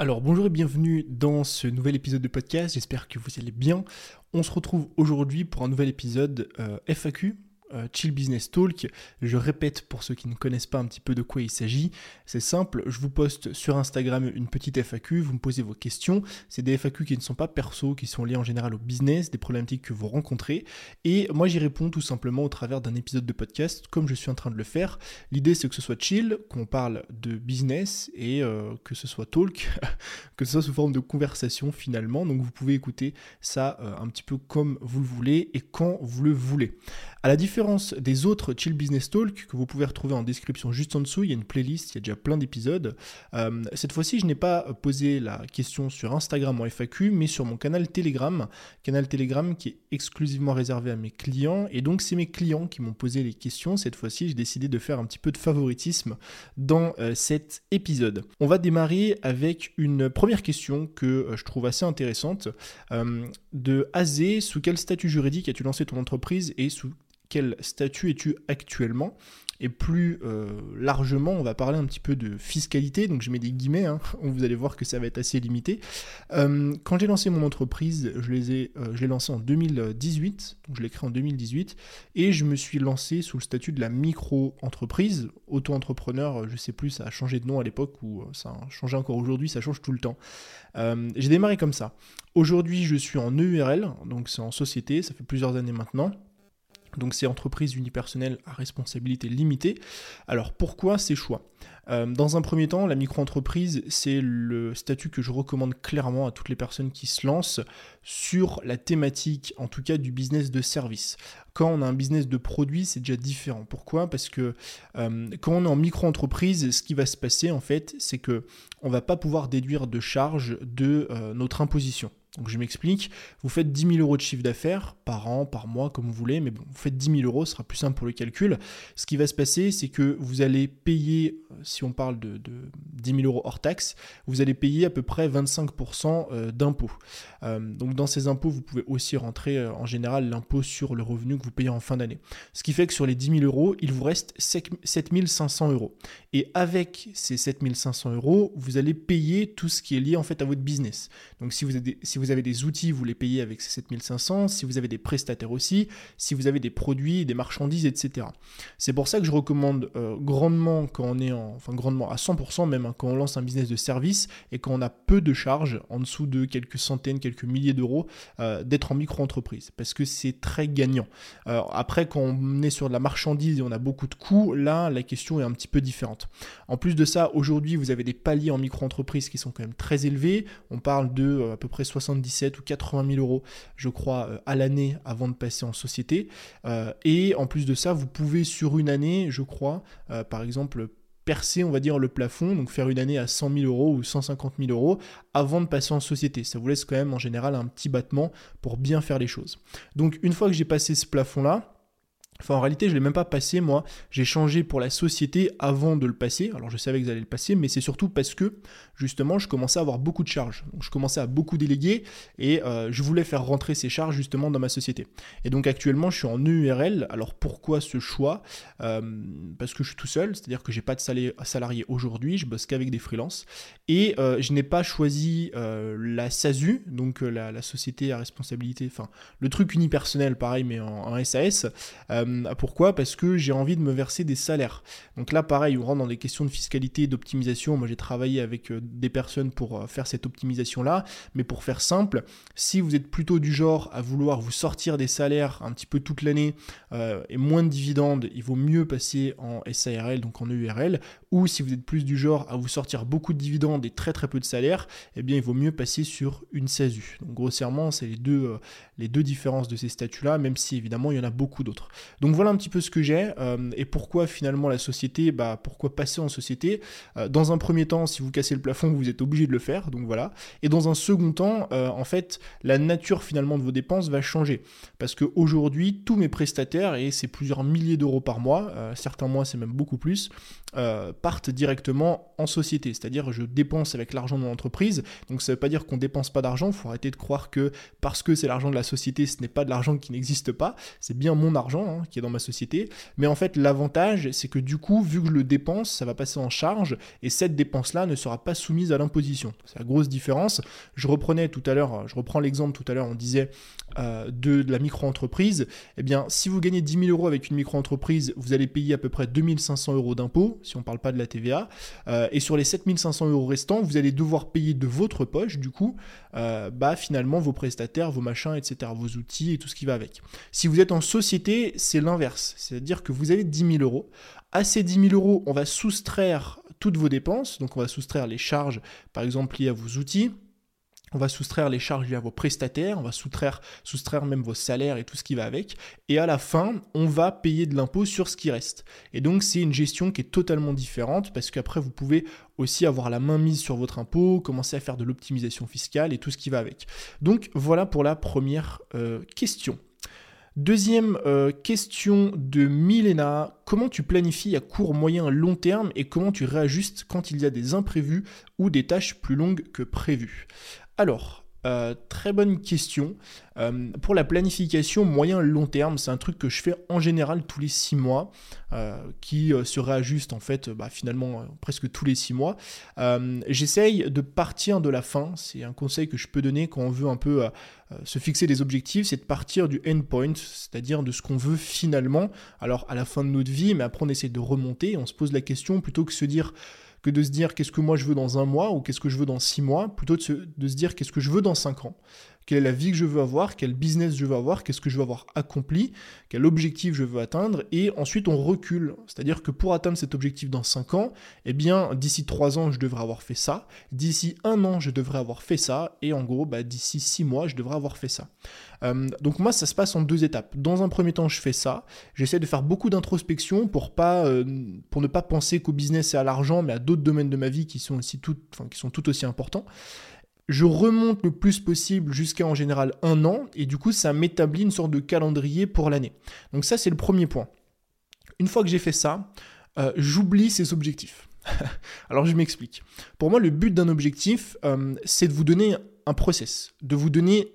Alors bonjour et bienvenue dans ce nouvel épisode de podcast, j'espère que vous allez bien. On se retrouve aujourd'hui pour un nouvel épisode euh, FAQ, euh, Chill Business Talk. Je répète pour ceux qui ne connaissent pas un petit peu de quoi il s'agit. C'est simple, je vous poste sur Instagram une petite FAQ, vous me posez vos questions. C'est des FAQ qui ne sont pas perso, qui sont liés en général au business, des problématiques que vous rencontrez. Et moi j'y réponds tout simplement au travers d'un épisode de podcast, comme je suis en train de le faire. L'idée c'est que ce soit chill, qu'on parle de business et euh, que ce soit talk, que ce soit sous forme de conversation finalement. Donc vous pouvez écouter ça euh, un petit peu comme vous le voulez et quand vous le voulez. À la différence des autres Chill Business Talk que vous pouvez retrouver en description juste en dessous, il y a une playlist, il y a déjà plein d'épisodes. Euh, cette fois-ci, je n'ai pas posé la question sur Instagram en FAQ, mais sur mon canal Telegram. Canal Telegram qui est exclusivement réservé à mes clients. Et donc, c'est mes clients qui m'ont posé les questions. Cette fois-ci, j'ai décidé de faire un petit peu de favoritisme dans euh, cet épisode. On va démarrer avec une première question que euh, je trouve assez intéressante. de Azé, sous quel statut juridique as-tu lancé ton entreprise et sous quel statut es-tu actuellement et plus euh, largement, on va parler un petit peu de fiscalité, donc je mets des guillemets, hein, vous allez voir que ça va être assez limité. Euh, quand j'ai lancé mon entreprise, je l'ai euh, lancé en 2018, donc je l'ai créé en 2018, et je me suis lancé sous le statut de la micro-entreprise, auto-entrepreneur, je sais plus, ça a changé de nom à l'époque, ou ça a changé encore aujourd'hui, ça change tout le temps. j'ai démarré comme ça. Aujourd'hui, je suis en EURL, donc c'est en société, ça fait plusieurs années maintenant. Donc c'est entreprise unipersonnelle à responsabilité limitée. Alors pourquoi ces choix? Euh, Dans un premier temps, la micro-entreprise, c'est le statut que je recommande clairement à toutes les personnes qui se lancent sur la thématique, en tout cas du business de service. Quand on a un business de produit, c'est déjà différent. Pourquoi? Parce que euh, quand on est en micro-entreprise, ce qui va se passer en fait, c'est que on va pas pouvoir déduire de charges de euh, notre imposition. Donc je m'explique, vous faites 10 000 euros de chiffre d'affaires par an, par mois, comme vous voulez, mais bon, vous faites 10 000 euros, ce sera plus simple pour le calcul. Ce qui va se passer, c'est que vous allez payer, euh, si on parle de, 10 000 euros hors taxe, vous allez payer à peu près 25% euh, d'impôts. Euh, donc dans ces impôts, vous pouvez aussi rentrer en général l'impôt sur le revenu que vous payez en fin d'année. Ce qui fait que sur les 10 000 euros, il vous reste 7 500 euros. Et avec ces 7 500 euros, vous allez payer tout ce qui est lié en fait à votre business. Donc si vous, avez, vous avez des outils, vous les payez avec ces 7500. Si vous avez des prestataires aussi, si vous avez des produits, des marchandises, etc. C'est pour ça que je recommande euh, grandement quand on est en, enfin grandement à 100% même hein, quand on lance un business de service et quand on a peu de charges, en dessous de quelques centaines, quelques milliers d'euros, euh, d'être en micro-entreprise parce que c'est très gagnant. après, quand on est sur de la marchandise et on a beaucoup de coûts, là, la question est un petit peu différente. En plus de ça, aujourd'hui, vous avez des paliers en micro-entreprise qui sont quand même très élevés. On parle de euh, à peu près 60 77 ou 80 000 euros, je crois, euh, à l'année avant de passer en société. Euh, et en plus de ça, vous pouvez sur une année, je crois, euh, par exemple, percer, on va dire, le plafond, donc faire une année à 100 000 euros ou 150 000 euros avant de passer en société. Ça vous laisse quand même en général un petit battement pour bien faire les choses. Donc une fois que j'ai passé ce plafond-là, Enfin, en réalité, je ne l'ai même pas passé, moi. J'ai changé pour la société avant de le passer. Alors, je savais que j'allais le passer, mais c'est surtout parce que, justement, je commençais à avoir beaucoup de charges. Donc, je commençais à beaucoup déléguer et euh, je voulais faire rentrer ces charges, justement, dans ma société. Et donc, actuellement, je suis en EURL. Alors, pourquoi ce choix? Euh, Parce que je suis tout seul, c'est-à-dire que j'ai pas de salarié aujourd'hui, je bosse qu'avec des freelances. Et euh, je n'ai pas choisi la SASU, donc la, société à responsabilité, enfin, le truc unipersonnel, pareil, mais en, en SAS. Euh, pourquoi? Parce que j'ai envie de me verser des salaires. Donc là, pareil, on rentre dans des questions de fiscalité et d'optimisation. Moi, j'ai travaillé avec euh, des personnes pour euh, faire cette optimisation-là. Mais pour faire simple, si vous êtes plutôt du genre à vouloir vous sortir des salaires un petit peu toute l'année et moins de dividendes, il vaut mieux passer en SARL, donc en EURL. Ou si vous êtes plus du genre à vous sortir beaucoup de dividendes et très très peu de salaires, eh bien, il vaut mieux passer sur une SASU. Donc grossièrement, c'est les deux, les deux différences de ces statuts-là, même si évidemment, il y en a beaucoup d'autres. Donc voilà un petit peu ce que j'ai euh, et pourquoi finalement la société, bah pourquoi passer en société. Euh, dans un premier temps, si vous cassez le plafond, vous êtes obligé de le faire, donc voilà. Et dans un second temps, euh, en fait, la nature finalement de vos dépenses va changer parce qu'aujourd'hui, tous mes prestataires et c'est plusieurs milliers d'euros par mois, certains mois c'est même beaucoup plus, partent directement en société, c'est-à-dire je dépense avec l'argent de mon entreprise. Donc ça veut pas dire qu'on dépense pas d'argent. Faut arrêter de croire que parce que c'est l'argent de la société, ce n'est pas de l'argent qui n'existe pas. C'est bien mon argent. Hein, qui est dans ma société. Mais en fait, l'avantage, c'est que du coup, vu que je le dépense, ça va passer en charge et cette dépense-là ne sera pas soumise à l'imposition. C'est la grosse différence. Je reprenais tout à l'heure, je reprends l'exemple tout à l'heure, on disait euh, de, la micro-entreprise. Eh bien, si vous gagnez 10 000 euros avec une micro-entreprise, vous allez payer à peu près 2500 euros d'impôts, si on ne parle pas de la TVA. Euh, et sur les 7500 euros restants, vous allez devoir payer de votre poche, du coup, euh, bah, finalement, vos prestataires, vos machins, etc., vos outils et tout ce qui va avec. Si vous êtes en société, c'est l'inverse. C'est-à-dire que vous avez 10 000 euros. À ces 10 000 euros, on va soustraire toutes vos dépenses. Donc, on va soustraire les charges, par exemple, liées à vos outils. On va soustraire les charges liées à vos prestataires, on va soustraire, même vos salaires et tout ce qui va avec. Et à la fin, on va payer de l'impôt sur ce qui reste. Et donc, c'est une gestion qui est totalement différente parce qu'après, vous pouvez aussi avoir la main mise sur votre impôt, commencer à faire de l'optimisation fiscale et tout ce qui va avec. Donc, voilà pour la première euh, question. Deuxième euh, question de Milena, comment tu planifies à court, moyen, long terme et comment tu réajustes quand il y a des imprévus ou des tâches plus longues que prévues? Alors, euh, très bonne question. Euh, pour la planification moyen-long terme, c'est un truc que je fais en général tous les six mois, euh, qui se réajuste en fait bah, finalement presque tous les six mois. J'essaye de partir de la fin, c'est un conseil que je peux donner quand on veut un peu se fixer des objectifs, c'est de partir du endpoint, c'est-à-dire de ce qu'on veut finalement, alors à la fin de notre vie, mais après on essaie de remonter, on se pose la question plutôt que se dire que de se dire qu'est-ce que moi je veux dans un mois ou qu'est-ce que je veux dans six mois, plutôt de se, de se dire qu'est-ce que je veux dans cinq ans quelle est la vie que je veux avoir, quel business je veux avoir, qu'est-ce que je veux avoir accompli, quel objectif je veux atteindre, et ensuite on recule. C'est-à-dire que pour atteindre cet objectif dans 5 ans, eh bien d'ici 3 ans je devrais avoir fait ça, d'ici un an je devrais avoir fait ça, et en gros bah, d'ici 6 mois je devrais avoir fait ça. Euh, donc moi ça se passe en deux étapes. Dans un premier temps je fais ça, j'essaie de faire beaucoup d'introspection pour, euh, ne pas penser qu'au business et à l'argent, mais à d'autres domaines de ma vie qui sont tout aussi importants je remonte le plus possible jusqu'à en général un an, et du coup ça m'établit une sorte de calendrier pour l'année. Donc ça c'est le premier point. Une fois que j'ai fait ça, euh, j'oublie ces objectifs. Alors je m'explique. Pour moi le but d'un objectif, euh, c'est de vous donner un process, de vous donner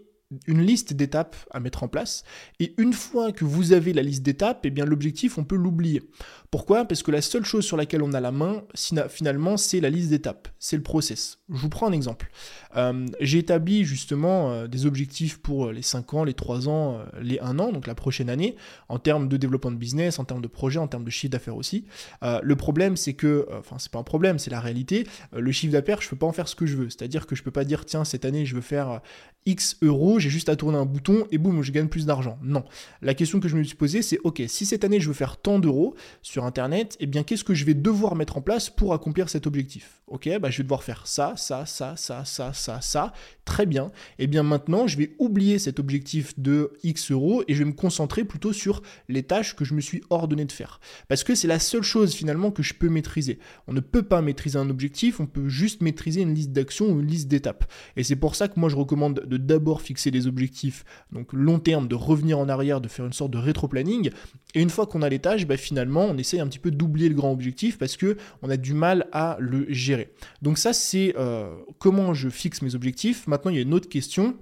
une liste d'étapes à mettre en place. Et une fois que vous avez la liste d'étapes, eh bien l'objectif, on peut l'oublier. Pourquoi? Parce que la seule chose sur laquelle on a la main, finalement, c'est la liste d'étapes, c'est le process. Je vous prends un exemple. Euh, j'ai établi justement euh, des objectifs pour les 5 ans, les 3 ans, euh, les 1 an, donc la prochaine année, en termes de développement de business, en termes de projet, en termes de chiffre d'affaires aussi. le problème, c'est que, enfin, c'est pas un problème, c'est la réalité. le chiffre d'affaires, je peux pas en faire ce que je veux. C'est-à-dire que je peux pas dire, tiens, cette année, je veux faire X euros, j'ai juste à tourner un bouton et boum, je gagne plus d'argent. Non. La question que je me suis posée, c'est, ok, si cette année, je veux faire tant d'euros sur Internet, eh bien, qu'est-ce que je vais devoir mettre en place pour accomplir cet objectif? Ok, bah, je vais devoir faire ça, ça, ça, ça, ça, ça, ça. Très bien. Et eh bien maintenant, je vais oublier cet objectif de X euros et je vais me concentrer plutôt sur les tâches que je me suis ordonné de faire. Parce que c'est la seule chose finalement que je peux maîtriser. On ne peut pas maîtriser un objectif, on peut juste maîtriser une liste d'actions ou une liste d'étapes. Et c'est pour ça que moi je recommande de d'abord fixer des objectifs, donc long terme, de revenir en arrière, de faire une sorte de rétro-planning. Et une fois qu'on a les tâches, bah, finalement, on essaye un petit peu d'oublier le grand objectif parce que on a du mal à le gérer. Donc ça, c'est euh, comment je fixe mes objectifs. Maintenant, il y a une autre question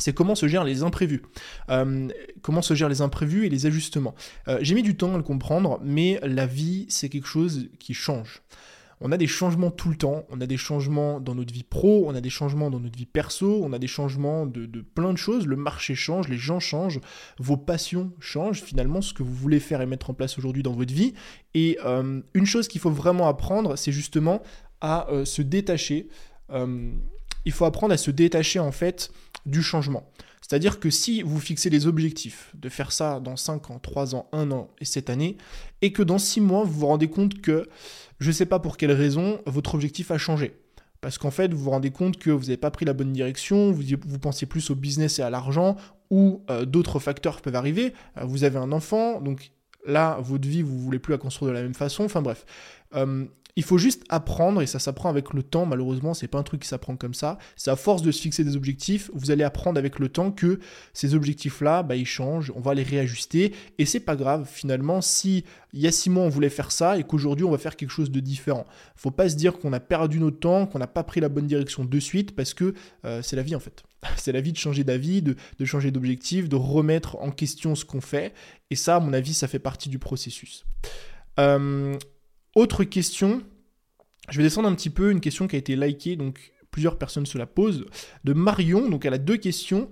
c'est comment se gèrent les imprévus. Euh, comment se gèrent les imprévus et les ajustements. Euh, j'ai mis du temps à le comprendre, mais la vie, c'est quelque chose qui change on a des changements tout le temps, on a des changements dans notre vie pro, on a des changements dans notre vie perso, on a des changements de, plein de choses, le marché change, les gens changent, vos passions changent, finalement ce que vous voulez faire et mettre en place aujourd'hui dans votre vie. Et euh, une chose qu'il faut vraiment apprendre, c'est justement à euh, se détacher. Euh, il faut apprendre à se détacher en fait du changement. C'est-à-dire que si vous fixez des objectifs de faire ça dans 5 ans, 3 ans, 1 an et cette année, et que dans 6 mois, vous vous rendez compte que je ne sais pas pour quelle raison, votre objectif a changé. Parce qu'en fait, vous vous rendez compte que vous n'avez pas pris la bonne direction, vous, vous pensiez plus au business et à l'argent, ou euh, d'autres facteurs peuvent arriver. Euh, vous avez un enfant, donc là, votre vie, vous ne voulez plus la construire de la même façon. Enfin bref. Il faut juste apprendre, et ça s'apprend avec le temps, malheureusement, c'est pas un truc qui s'apprend comme ça. C'est à force de se fixer des objectifs, vous allez apprendre avec le temps que ces objectifs-là, bah, ils changent, on va les réajuster, et c'est pas grave, finalement, si il y a six mois on voulait faire ça, et qu'aujourd'hui on va faire quelque chose de différent. Faut pas se dire qu'on a perdu notre temps, qu'on n'a pas pris la bonne direction de suite, parce que euh, c'est la vie en fait. C'est la vie de changer d'avis, de, changer d'objectif, de remettre en question ce qu'on fait. Et ça, à mon avis, ça fait partie du processus. Euh, autre question, je vais descendre un petit peu, une question qui a été likée, donc plusieurs personnes se la posent, de Marion, donc elle a deux questions.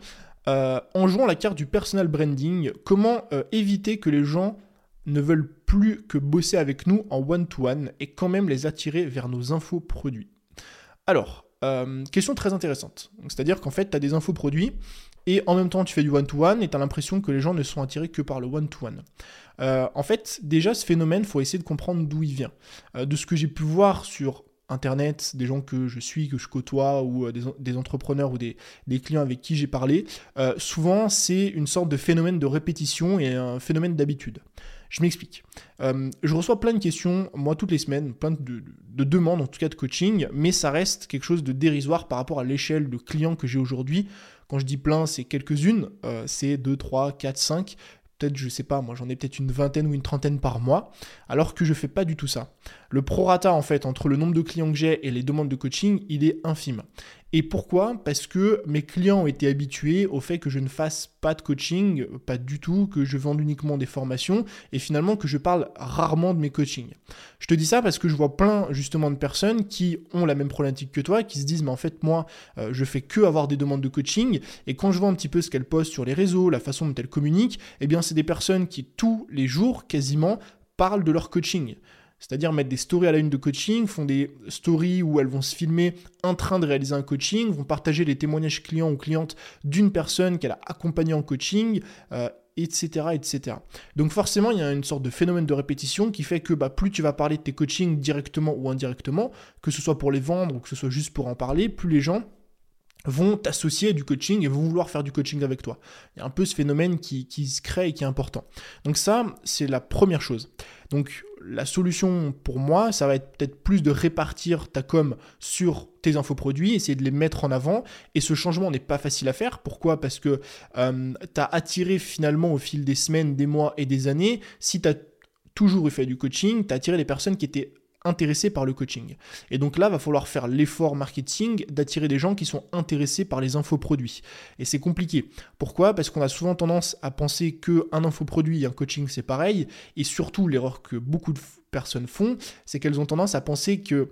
Euh, en jouant la carte du personal branding, comment euh, éviter que les gens ne veulent plus que bosser avec nous en one-to-one et quand même les attirer vers nos infos produits? Alors, euh, question très intéressante. C'est-à-dire qu'en fait, tu as des infos produits et en même temps tu fais du one-to-one et tu as l'impression que les gens ne sont attirés que par le one-to-one. en fait, déjà, ce phénomène, faut essayer de comprendre d'où il vient. de ce que j'ai pu voir sur Internet, des gens que je suis, que je côtoie, ou euh, des, entrepreneurs ou des, clients avec qui j'ai parlé, euh, souvent c'est une sorte de phénomène de répétition et un phénomène d'habitude. Je m'explique. Euh, je reçois plein de questions, moi, toutes les semaines, plein de, demandes, en tout cas de coaching, mais ça reste quelque chose de dérisoire par rapport à l'échelle de clients que j'ai aujourd'hui. Quand je dis plein, c'est quelques-unes, c'est 2, 3, 4, 5 peut-être, je sais pas, moi j'en ai peut-être une vingtaine ou une trentaine par mois, alors que je fais pas du tout ça. Le prorata en fait entre le nombre de clients que j'ai et les demandes de coaching, il est infime. Et pourquoi? Parce que mes clients ont été habitués au fait que je ne fasse pas de coaching, pas du tout, que je vende uniquement des formations et finalement que je parle rarement de mes coachings. Je te dis ça parce que je vois plein justement de personnes qui ont la même problématique que toi, qui se disent mais en fait moi euh, je fais que avoir des demandes de coaching et quand je vois un petit peu ce qu'elles postent sur les réseaux, la façon dont elles communiquent, eh bien c'est des personnes qui tous les jours quasiment parlent de leur coaching. C'est-à-dire mettre des stories à la une de coaching, font des stories où elles vont se filmer en train de réaliser un coaching, vont partager les témoignages clients ou clientes d'une personne qu'elle a accompagnée en coaching, etc., euh, etc. Donc forcément, il y a une sorte de phénomène de répétition qui fait que bah, plus tu vas parler de tes coachings directement ou indirectement, que ce soit pour les vendre ou que ce soit juste pour en parler, plus les gens vont t'associer du coaching et vont vouloir faire du coaching avec toi. Il y a un peu ce phénomène qui, se crée et qui est important. Donc ça, c'est la première chose. Donc la solution pour moi, ça va être peut-être plus de répartir ta com sur tes infoproduits, essayer de les mettre en avant. Et ce changement n'est pas facile à faire. Pourquoi? Parce que euh, tu as attiré finalement au fil des semaines, des mois et des années, si tu as toujours fait du coaching, tu as attiré des personnes qui étaient intéressés par le coaching. Et donc là, va falloir faire l'effort marketing d'attirer des gens qui sont intéressés par les infoproduits. Et c'est compliqué. Pourquoi? Parce qu'on a souvent tendance à penser qu'un infoproduit et un coaching c'est pareil. Et surtout, l'erreur que beaucoup de personnes font, c'est qu'elles ont tendance à penser que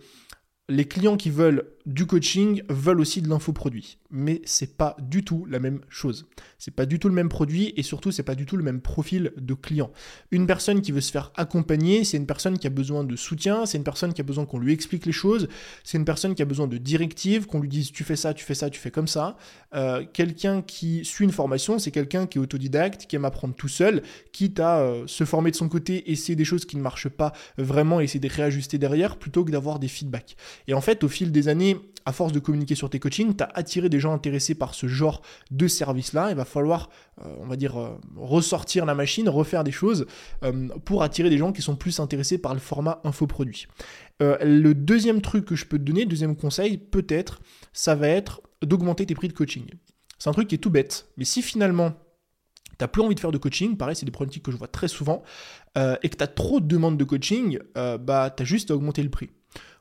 les clients qui veulent du coaching veulent aussi de l'infoproduit. Mais c'est pas du tout la même chose. C'est pas du tout le même produit et surtout c'est pas du tout le même profil de client. Une personne qui veut se faire accompagner, c'est une personne qui a besoin de soutien, c'est une personne qui a besoin qu'on lui explique les choses, c'est une personne qui a besoin de directives, qu'on lui dise tu fais ça, tu fais ça, tu fais comme ça. Euh, quelqu'un qui suit une formation, c'est quelqu'un qui est autodidacte, qui aime apprendre tout seul, quitte à euh, se former de son côté, essayer des choses qui ne marchent pas vraiment, essayer de réajuster derrière, plutôt que d'avoir des feedbacks. Et en fait, au fil des années, à force de communiquer sur tes coachings, tu as attiré des gens intéressés par ce genre de service-là. Il va falloir, euh, on va dire, euh, ressortir la machine, refaire des choses euh, pour attirer des gens qui sont plus intéressés par le format infoproduit. le deuxième truc que je peux te donner, deuxième conseil, peut-être, ça va être d'augmenter tes prix de coaching. C'est un truc qui est tout bête, mais si finalement t'as plus envie de faire de coaching, pareil, c'est des problématiques que je vois très souvent, et que tu as trop de demandes de coaching, bah, tu as juste à augmenter le prix.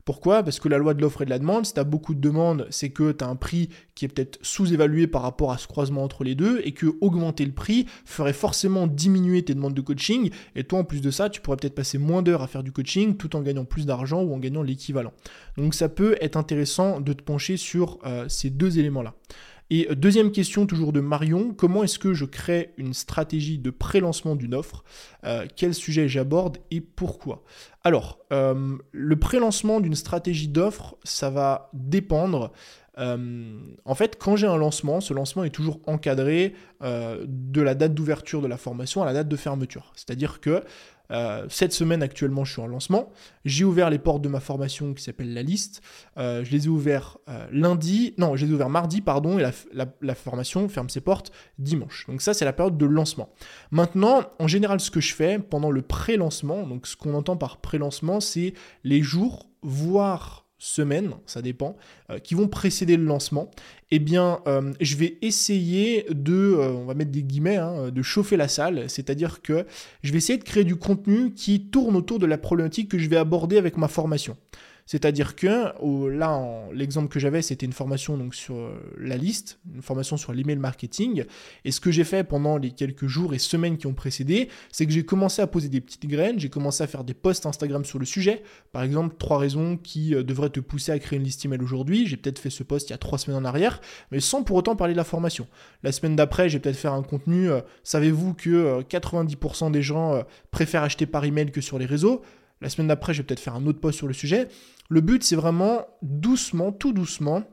Pourquoi? Parce que la loi de l'offre et de la demande, si tu as beaucoup de demandes, c'est que tu as un prix qui est peut-être sous-évalué par rapport à ce croisement entre les deux et que augmenter le prix ferait forcément diminuer tes demandes de coaching et toi en plus de ça, tu pourrais peut-être passer moins d'heures à faire du coaching tout en gagnant plus d'argent ou en gagnant l'équivalent. Donc ça peut être intéressant de te pencher sur euh, ces deux éléments-là. Et euh, deuxième question toujours de Marion, comment est-ce que je crée une stratégie de pré-lancement d'une offre? Euh, Quel sujet j'aborde et pourquoi? Alors, euh, le pré-lancement d'une stratégie d'offre, ça va dépendre. en fait, quand j'ai un lancement, ce lancement est toujours encadré de la date d'ouverture de la formation à la date de fermeture. C'est-à-dire que euh, cette semaine actuellement, je suis en lancement. J'ai ouvert les portes de ma formation qui s'appelle la liste. Euh, je les ai ouverts euh, lundi, non, je les ai ouverts mardi, pardon, et la, formation ferme ses portes dimanche. Donc ça, c'est la période de lancement. Maintenant, en général, ce que je fais pendant le pré-lancement, donc ce qu'on entend par pré-lancement, c'est les jours, voire semaines, ça dépend, euh, qui vont précéder le lancement, eh bien, euh, je vais essayer de, euh, on va mettre des guillemets, hein, de chauffer la salle, c'est-à-dire que je vais essayer de créer du contenu qui tourne autour de la problématique que je vais aborder avec ma formation. C'est-à-dire que là, l'exemple que j'avais, c'était une formation donc sur euh, la liste, une formation sur l'email marketing. Et ce que j'ai fait pendant les quelques jours et semaines qui ont précédé, c'est que j'ai commencé à poser des petites graines, j'ai commencé à faire des posts Instagram sur le sujet. Par exemple, trois raisons qui euh, devraient te pousser à créer une liste email aujourd'hui. J'ai peut-être fait ce post il y a trois semaines en arrière, mais sans pour autant parler de la formation. La semaine d'après, j'ai peut-être fait un contenu. Euh, savez-vous que 90% des gens préfèrent acheter par email que sur les réseaux? La semaine d'après, je vais peut-être faire un autre post sur le sujet. Le but, c'est vraiment doucement, tout doucement,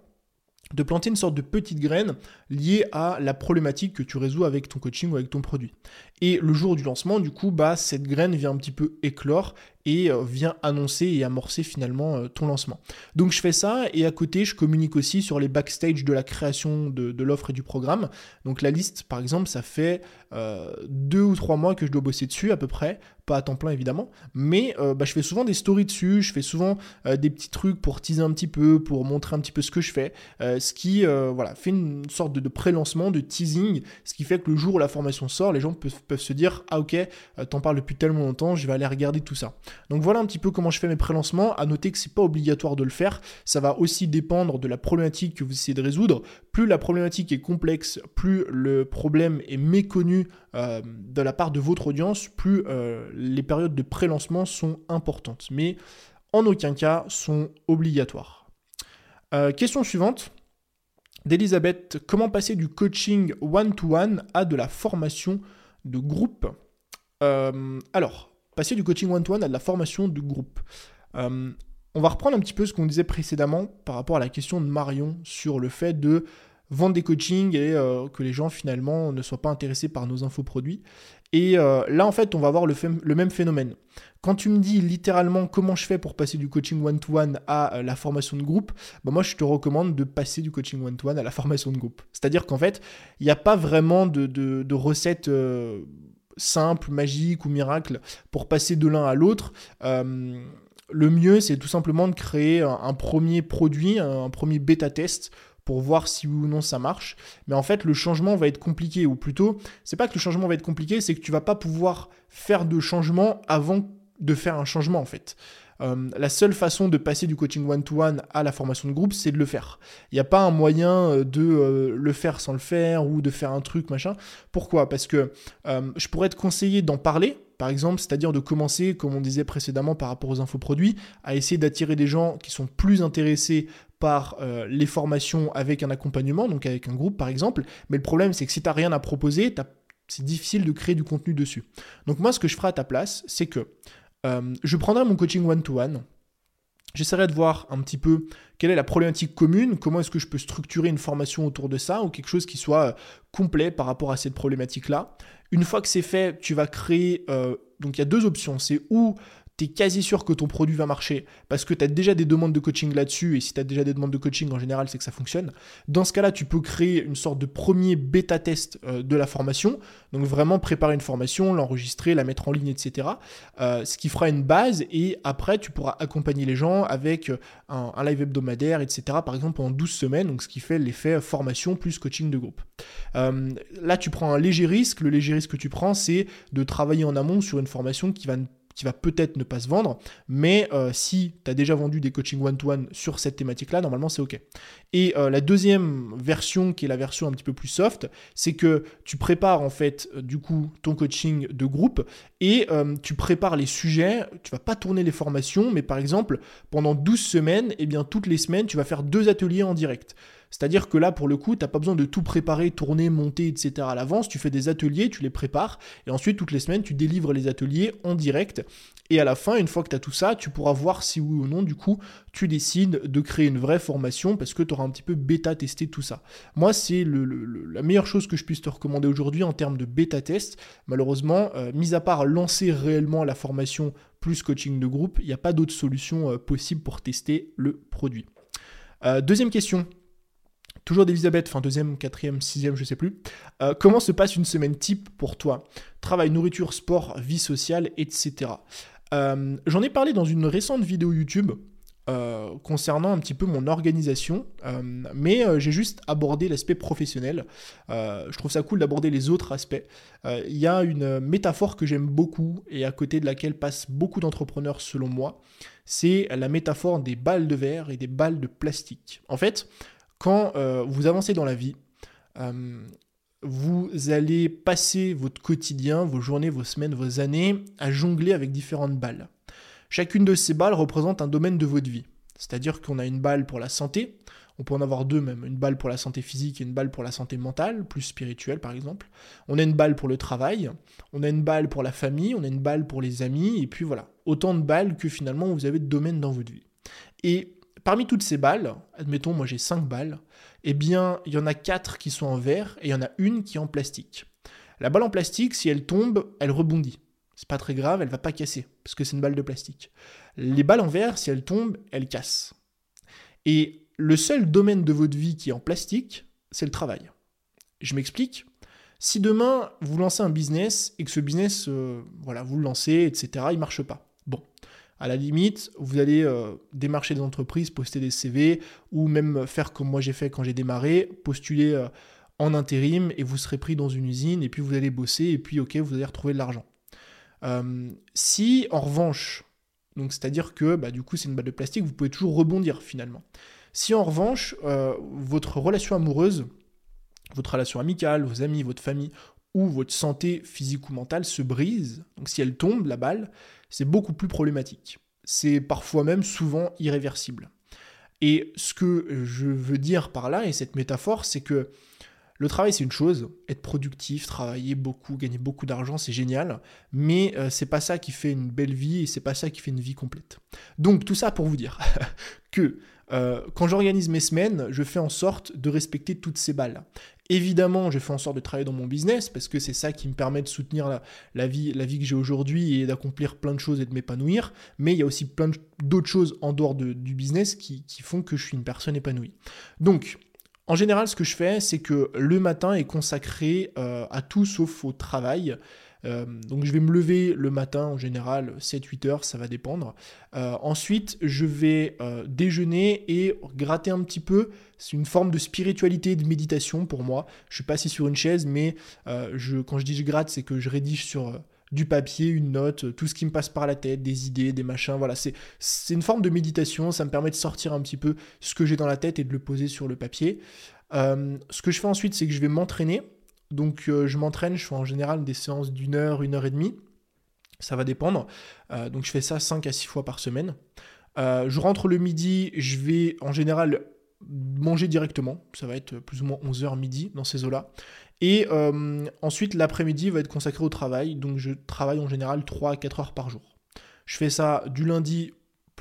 de planter une sorte de petite graine liée à la problématique que tu résous avec ton coaching ou avec ton produit. Et le jour du lancement, du coup, bah, cette graine vient un petit peu éclore et euh, vient annoncer et amorcer finalement euh, ton lancement. Donc je fais ça et à côté, je communique aussi sur les backstage de la création de, l'offre et du programme. Donc la liste, par exemple, ça fait euh, deux ou trois mois que je dois bosser dessus à peu près, pas à temps plein évidemment, mais bah, je fais souvent des stories dessus, je fais souvent des petits trucs pour teaser un petit peu, pour montrer un petit peu ce que je fais, ce qui voilà, fait une sorte de, pré-lancement, de teasing, ce qui fait que le jour où la formation sort, les gens peuvent peuvent se dire ah ok, t'en parles depuis tellement longtemps, je vais aller regarder tout ça. Donc voilà un petit peu comment je fais mes pré-lancements. À noter que c'est pas obligatoire de le faire. Ça va aussi dépendre de la problématique que vous essayez de résoudre. Plus la problématique est complexe, plus le problème est méconnu euh, de la part de votre audience, plus euh, les périodes de pré-lancement sont importantes. Mais en aucun cas sont obligatoires. question suivante d'Elisabeth, comment passer du coaching one-to-one à de la formation de groupe? Euh, alors, passer du coaching one-to-one à de la formation de groupe. Euh, on va reprendre un petit peu ce qu'on disait précédemment par rapport à la question de Marion sur le fait de vendre des coachings et euh, que les gens finalement ne soient pas intéressés par nos infoproduits. Et là, en fait, on va avoir le, même phénomène. Quand tu me dis littéralement comment je fais pour passer du coaching one-to-one à la formation de groupe, bah moi je te recommande de passer du coaching one-to-one à la formation de groupe. C'est-à-dire qu'en fait, il n'y a pas vraiment de, recette simple, magique ou miracle pour passer de l'un à l'autre. Euh, le mieux, c'est tout simplement de créer un, premier produit, un, premier bêta test pour voir si ou non ça marche. Mais en fait, le changement va être compliqué, ou plutôt, c'est pas que le changement va être compliqué, c'est que tu vas pas pouvoir faire de changement avant de faire un changement en fait. Euh, la seule façon de passer du coaching one-to-one à la formation de groupe, c'est de le faire. Il n'y a pas un moyen euh, de euh, le faire sans le faire ou de faire un truc, machin. Pourquoi? Parce que je pourrais te conseiller d'en parler, par exemple, c'est-à-dire de commencer, comme on disait précédemment par rapport aux infoproduits, à essayer d'attirer des gens qui sont plus intéressés par les formations avec un accompagnement, donc avec un groupe par exemple. Mais le problème, c'est que si tu n'as rien à proposer, c'est difficile de créer du contenu dessus. Donc moi, ce que je ferai à ta place, c'est que euh, je prendrai mon coaching one-to-one. J'essaierai de voir un petit peu quelle est la problématique commune, comment est-ce que je peux structurer une formation autour de ça ou quelque chose qui soit euh, complet par rapport à cette problématique-là. Une fois que c'est fait, tu vas créer... Euh, donc il y a deux options. C'est où quasi sûr que ton produit va marcher parce que tu as déjà des demandes de coaching là-dessus et si tu as déjà des demandes de coaching en général c'est que ça fonctionne. Dans ce cas-là, tu peux créer une sorte de premier bêta test euh, de la formation, donc vraiment préparer une formation, l'enregistrer, la mettre en ligne, etc. Euh, ce qui fera une base et après tu pourras accompagner les gens avec un, live hebdomadaire, etc. Par exemple en 12 semaines, donc ce qui fait l'effet formation plus coaching de groupe. Euh, là tu prends un léger risque, le léger risque que tu prends c'est de travailler en amont sur une formation qui va qui va peut-être ne pas se vendre, mais euh, si tu as déjà vendu des coachings one-to-one sur cette thématique-là, normalement c'est OK. Et euh, la deuxième version, qui est la version un petit peu plus soft, c'est que tu prépares en fait euh, du coup ton coaching de groupe et tu prépares les sujets, tu vas pas tourner les formations, mais par exemple pendant 12 semaines, et eh bien toutes les semaines, tu vas faire deux ateliers en direct. C'est-à-dire que là, pour le coup, tu n'as pas besoin de tout préparer, tourner, monter, etc. à l'avance. Tu fais des ateliers, tu les prépares, et ensuite, toutes les semaines, tu délivres les ateliers en direct. Et à la fin, une fois que tu as tout ça, tu pourras voir si oui ou non, du coup, tu décides de créer une vraie formation parce que tu auras un petit peu bêta-testé tout ça. Moi, c'est la meilleure chose que je puisse te recommander aujourd'hui en termes de bêta-test. Malheureusement, euh, mis à part lancer réellement la formation plus coaching de groupe, il n'y a pas d'autre solution euh, possible pour tester le produit. Euh, deuxième question, Toujours d'Elisabeth, enfin deuxième, quatrième, sixième, je sais plus. Euh, comment se passe une semaine type pour toi? Travail, nourriture, sport, vie sociale, etc. Euh, j'en ai parlé dans une récente vidéo YouTube. euh, concernant un petit peu mon organisation, mais j'ai juste abordé l'aspect professionnel. je trouve ça cool d'aborder les autres aspects. Il y a une métaphore que j'aime beaucoup et à côté de laquelle passent beaucoup d'entrepreneurs selon moi, c'est la métaphore des balles de verre et des balles de plastique. En fait, quand vous avancez dans la vie, vous allez passer votre quotidien, vos journées, vos semaines, vos années à jongler avec différentes balles. Chacune de ces balles représente un domaine de votre vie. C'est-à-dire qu'on a une balle pour la santé, on peut en avoir deux même, une balle pour la santé physique et une balle pour la santé mentale, plus spirituelle par exemple. On a une balle pour le travail, on a une balle pour la famille, on a une balle pour les amis, et puis voilà, autant de balles que finalement vous avez de domaines dans votre vie. Et parmi toutes ces balles, admettons moi j'ai cinq balles, eh bien il y en a quatre qui sont en verre et il y en a une qui est en plastique. La balle en plastique, si elle tombe, elle rebondit. C'est pas très grave, elle va pas casser, parce que c'est une balle de plastique. Les balles en verre, si elles tombent, elles cassent. Et le seul domaine de votre vie qui est en plastique, c'est le travail. Je m'explique. Si demain vous lancez un business et que ce business, euh, voilà, vous le lancez, etc., il marche pas. À la limite, vous allez euh, démarcher des entreprises, poster des CV, ou même faire comme moi j'ai fait quand j'ai démarré, postuler euh, en intérim et vous serez pris dans une usine et puis vous allez bosser et puis ok, vous allez retrouver de l'argent. Euh, si en revanche, donc c'est-à-dire que bah, du coup c'est une balle de plastique, vous pouvez toujours rebondir finalement. Si en revanche votre relation amoureuse, votre relation amicale, vos amis, votre famille ou votre santé physique ou mentale se brise, donc si elle tombe, la balle, c'est beaucoup plus problématique. C'est parfois même souvent irréversible. Et ce que je veux dire par là, et cette métaphore, c'est que le travail, c'est une chose. Être productif, travailler beaucoup, gagner beaucoup d'argent, c'est génial. Mais euh, c'est pas ça qui fait une belle vie et c'est pas ça qui fait une vie complète. Donc, tout ça pour vous dire que euh, quand j'organise mes semaines, je fais en sorte de respecter toutes ces balles. Évidemment, je fais en sorte de travailler dans mon business parce que c'est ça qui me permet de soutenir la, vie, la vie que j'ai aujourd'hui et d'accomplir plein de choses et de m'épanouir. Mais il y a aussi plein d'autres choses en dehors du business qui, qui font que je suis une personne épanouie. Donc, en général, ce que je fais, c'est que le matin est consacré euh, à tout sauf au travail. Euh, donc je vais me lever le matin en général 7-8 heures, ça va dépendre. Euh, ensuite, je vais déjeuner et gratter un petit peu. C'est une forme de spiritualité, de méditation pour moi. Je suis pas assis sur une chaise, mais je, quand je dis je gratte, c'est que je rédige sur du papier, une note, tout ce qui me passe par la tête, des idées, des machins. Voilà, c'est une forme de méditation. Ça me permet de sortir un petit peu ce que j'ai dans la tête et de le poser sur le papier. Euh, ce que je fais ensuite, c'est que je vais m'entraîner. Donc, euh, je m'entraîne. Je fais en général des séances d'une heure, une heure et demie. Ça va dépendre. Euh, donc, je fais ça 5 à 6 fois par semaine. je rentre le midi. Je vais en général manger directement. Ça va être plus ou moins 11h midi dans ces eaux-là. Et euh, ensuite, l'après-midi va être consacré au travail. Donc, je travaille en général 3 à 4 heures par jour. Je fais ça du lundi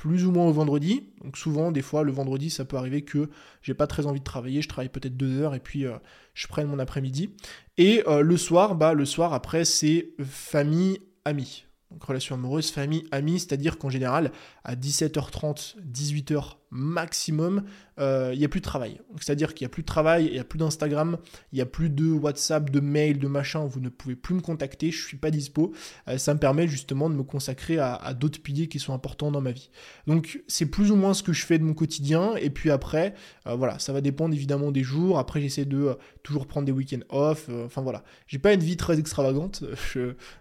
plus ou moins au vendredi. Donc, souvent, des fois, le vendredi, ça peut arriver que j'ai pas très envie de travailler. Je travaille peut-être 2 heures et puis euh, je prenne mon après-midi. Et euh, le soir, bah, le soir, après, c'est famille, amis. Donc, relation amoureuse, famille, amis. C'est-à-dire qu'en général, à 17h30, 18h maximum, il euh, n'y a plus de travail. C'est-à-dire qu'il n'y a plus de travail, il n'y a plus d'Instagram, il n'y a plus de WhatsApp, de mail, de machin, vous ne pouvez plus me contacter, je ne suis pas dispo. Euh, ça me permet justement de me consacrer à, d'autres piliers qui sont importants dans ma vie. Donc c'est plus ou moins ce que je fais de mon quotidien, et puis après, euh, voilà, ça va dépendre évidemment des jours. Après, j'essaie de toujours prendre des week-ends off. Enfin voilà, j'ai pas une vie très extravagante,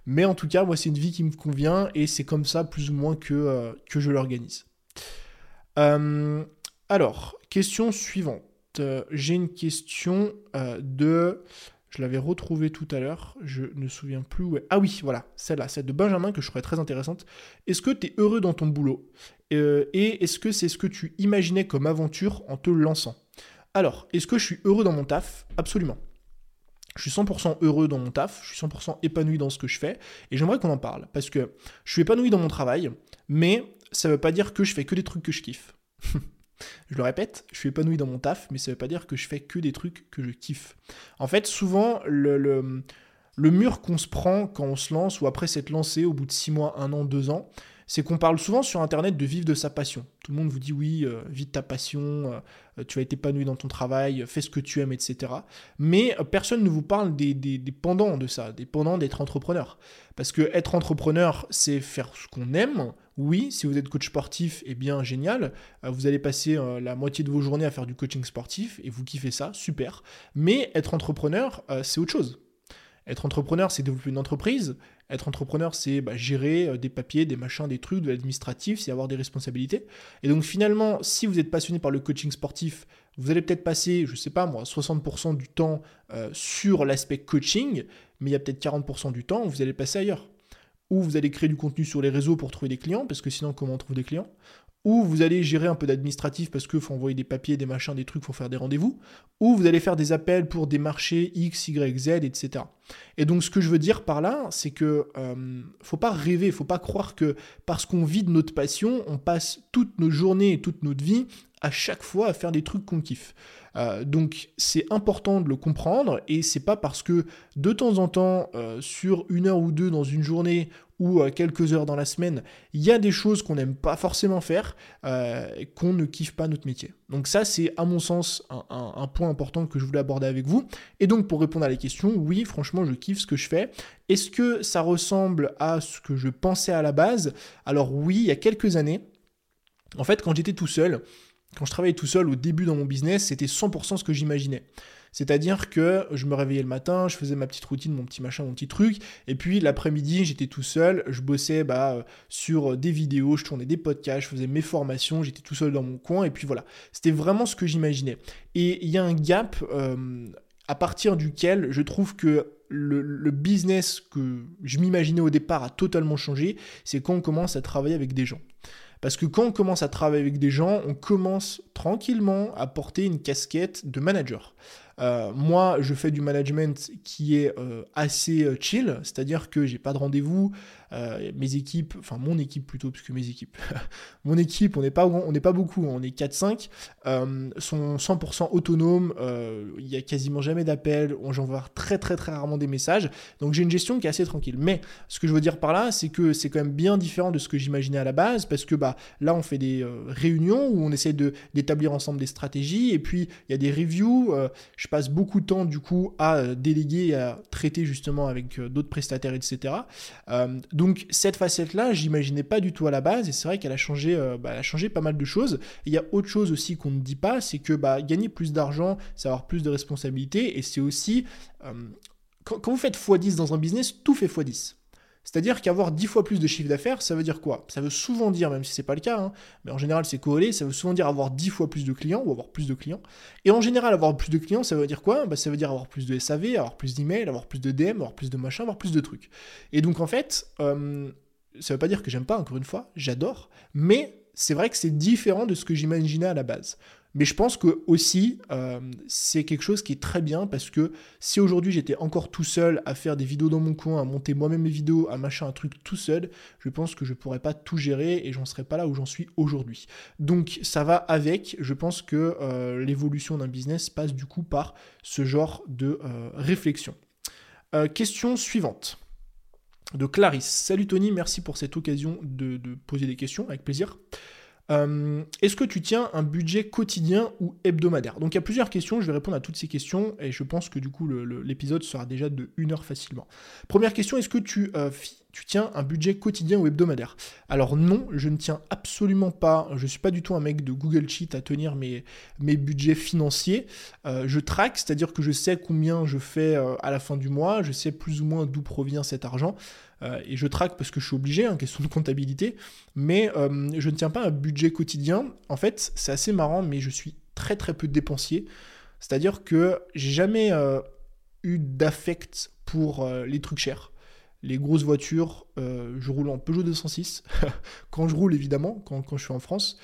mais en tout cas, moi, c'est une vie qui me convient, et c'est comme ça plus ou moins que, que je l'organise. Euh, alors, question suivante. Euh, j'ai une question euh, de... Je l'avais retrouvée tout à l'heure, je ne me souviens plus où Ah oui, voilà, celle-là, celle de Benjamin que je trouvais très intéressante. Est-ce que tu es heureux dans ton boulot? Et est-ce que c'est ce que tu imaginais comme aventure en te lançant? Alors, est-ce que je suis heureux dans mon taf? Absolument. Je suis 100% heureux dans mon taf, je suis 100% épanoui dans ce que je fais, et j'aimerais qu'on en parle, parce que je suis épanoui dans mon travail, mais ça veut pas dire que je fais que des trucs que je kiffe. je le répète, je suis épanoui dans mon taf, mais ça veut pas dire que je fais que des trucs que je kiffe. En fait, souvent, le, le, le mur qu'on se prend quand on se lance, ou après s'être lancé au bout de 6 mois, 1 an, 2 ans, c'est qu'on parle souvent sur Internet de vivre de sa passion. Tout le monde vous dit oui, euh, vis de ta passion, euh, tu vas être épanoui dans ton travail, fais ce que tu aimes, etc. Mais euh, personne ne vous parle des, des, de ça, des pendants d'être entrepreneur. Parce que être entrepreneur, c'est faire ce qu'on aime, Oui, si vous êtes coach sportif, eh bien génial. Euh, vous allez passer euh, la moitié de vos journées à faire du coaching sportif et vous kiffez ça, super. Mais être entrepreneur, euh, c'est autre chose. Être entrepreneur, c'est développer une entreprise. Être entrepreneur, c'est bah, gérer des papiers, des machins, des trucs, de l'administratif, c'est avoir des responsabilités. Et donc finalement, si vous êtes passionné par le coaching sportif, vous allez peut-être passer, je sais pas moi, 60% du temps sur l'aspect coaching, mais il y a peut-être 40% du temps où vous allez passer ailleurs ou vous allez créer du contenu sur les réseaux pour trouver des clients, parce que sinon, comment on trouve des clients? Ou vous allez gérer un peu d'administratif parce qu'il faut envoyer des papiers, des machins, des trucs, faut faire des rendez-vous, ou vous allez faire des appels pour des marchés X, Y, Z, etc. Et donc ce que je veux dire par là, c'est que euh, faut pas rêver, faut pas croire que parce qu'on vit de notre passion, on passe toutes nos journées et toute notre vie à chaque fois à faire des trucs qu'on kiffe. Euh, donc c'est important de le comprendre et c'est pas parce que de temps en temps, euh, sur une heure ou deux dans une journée ou euh, quelques heures dans la semaine, il y a des choses qu'on n'aime pas forcément faire, qu'on ne kiffe pas notre métier. Donc ça c'est à mon sens un, un, point important que je voulais aborder avec vous. Et donc pour répondre à la question, oui franchement je kiffe ce que je fais. Est-ce que ça ressemble à ce que je pensais à la base? Alors oui, il y a quelques années, en fait quand j'étais tout seul, quand je travaillais tout seul au début dans mon business, c'était 100% ce que j'imaginais. C'est-à-dire que je me réveillais le matin, je faisais ma petite routine, mon petit machin, mon petit truc, et puis l'après-midi, j'étais tout seul, je bossais bah, sur des vidéos, je tournais des podcasts, je faisais mes formations, j'étais tout seul dans mon coin, et puis voilà. C'était vraiment ce que j'imaginais. Et il y a un gap euh, à partir duquel je trouve que le, le business que je m'imaginais au départ a totalement changé, c'est quand on commence à travailler avec des gens. Parce que quand on commence à travailler avec des gens, on commence tranquillement à porter une casquette de manager. Euh, moi, je fais du management qui est euh, assez euh, chill, c'est-à-dire que j'ai pas de rendez-vous, mes équipes, enfin mon équipe plutôt, puisque mes équipes, mon équipe, on n'est pas, pas beaucoup, on est 4-5, sont 100% autonomes, il y a quasiment jamais d'appels, j'envoie très très très rarement des messages, donc j'ai une gestion qui est assez tranquille. Mais ce que je veux dire par là, c'est que c'est quand même bien différent de ce que j'imaginais à la base, parce que bah là on fait des réunions où on essaie d'établir ensemble des stratégies, et puis il y a des reviews, je passe beaucoup de temps du coup à euh, déléguer, à traiter justement avec euh, d'autres prestataires, etc. Euh, cette facette-là, j'imaginais pas du tout à la base, et c'est vrai qu'elle a changé, bah, a changé pas mal de choses. Il y a autre chose aussi qu'on ne dit pas, c'est que bah, gagner plus d'argent, c'est avoir plus de responsabilités, et c'est aussi quand, quand, vous faites x10 dans un business, tout fait x10. C'est-à-dire qu'avoir 10 fois plus de chiffre d'affaires, ça veut dire quoi? Ça veut souvent dire, même si c'est pas le cas, hein, mais en général c'est corrélé, ça veut souvent dire avoir 10 fois plus de clients ou avoir plus de clients. Et en général, avoir plus de clients, ça veut dire quoi? Bah, Ça veut dire avoir plus de SAV, avoir plus d'emails, avoir plus de DM, avoir plus de machin, avoir plus de trucs. Et donc en fait, euh, ça veut pas dire que j'aime pas, encore une fois, j'adore, mais c'est vrai que c'est différent de ce que j'imaginais à la base. Mais je pense que aussi, euh, c'est quelque chose qui est très bien parce que si aujourd'hui j'étais encore tout seul à faire des vidéos dans mon coin, à monter moi-même mes vidéos, à machin un truc tout seul, je pense que je pourrais pas tout gérer et j'en serais pas là où j'en suis aujourd'hui. Donc ça va avec. Je pense que euh, l'évolution d'un business passe du coup par ce genre de euh, réflexion. question suivante de Clarisse. Salut Tony, merci pour cette occasion de poser des questions, avec plaisir. Euh, est-ce que tu tiens un budget quotidien ou hebdomadaire? Donc il y a plusieurs questions, je vais répondre à toutes ces questions et je pense que du coup l'épisode sera déjà de une heure facilement. Première question, est-ce que tu, euh, tiens un budget quotidien ou hebdomadaire? Alors non, je ne tiens absolument pas, je ne suis pas du tout un mec de Google Sheet à tenir mes, mes budgets financiers. Euh, je traque, c'est-à-dire que je sais combien je fais à la fin du mois, je sais plus ou moins d'où provient cet argent. Euh, et je traque parce que je suis obligé, hein, question de comptabilité, mais euh, je ne tiens pas un budget quotidien. En fait, c'est assez marrant, mais je suis très très peu dépensier. C'est-à-dire que j'ai jamais euh, eu d'affect pour les trucs chers. Les grosses voitures, je roule en Peugeot 206, quand je roule évidemment, quand, quand je suis en France.